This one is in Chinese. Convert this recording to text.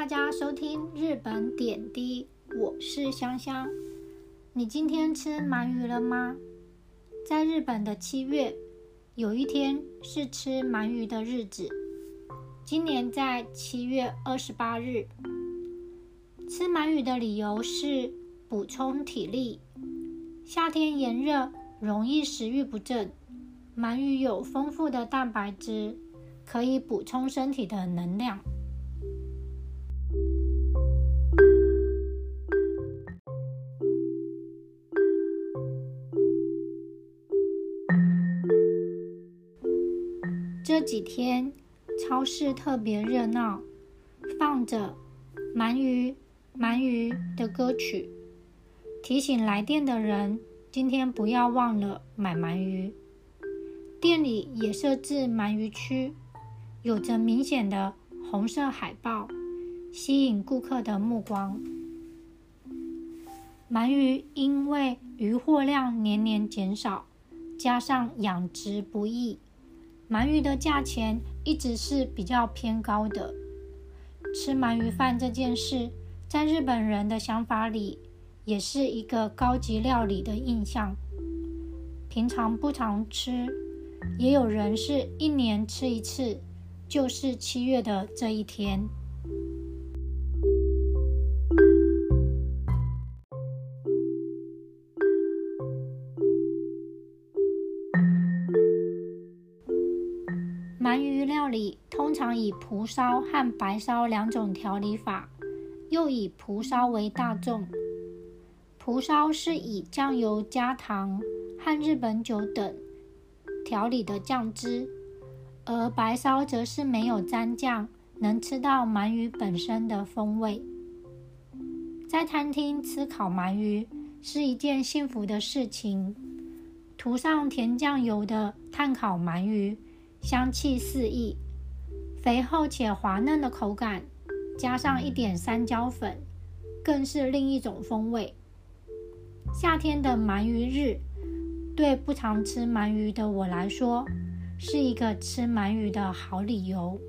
大家收听日本点滴，我是香香。你今天吃鳗鱼了吗？在日本的七月，有一天是吃鳗鱼的日子。今年在七月二十八日，吃鳗鱼的理由是补充体力。夏天炎热，容易食欲不振。鳗鱼有丰富的蛋白质，可以补充身体的能量。这几天超市特别热闹，放着“鳗鱼鳗鱼”的歌曲，提醒来店的人今天不要忘了买鳗鱼。店里也设置鳗鱼区，有着明显的红色海报，吸引顾客的目光。鳗鱼因为渔获量年年减少，加上养殖不易。鳗鱼的价钱一直是比较偏高的。吃鳗鱼饭这件事，在日本人的想法里，也是一个高级料理的印象。平常不常吃，也有人是一年吃一次，就是七月的这一天。鳗鱼料理通常以蒲烧和白烧两种调理法，又以蒲烧为大众。蒲烧是以酱油加糖和日本酒等调理的酱汁，而白烧则是没有蘸酱，能吃到鳗鱼本身的风味。在餐厅吃烤鳗鱼是一件幸福的事情，涂上甜酱油的炭烤鳗鱼。香气四溢，肥厚且滑嫩的口感，加上一点山椒粉，更是另一种风味。夏天的鳗鱼日，对不常吃鳗鱼的我来说，是一个吃鳗鱼的好理由。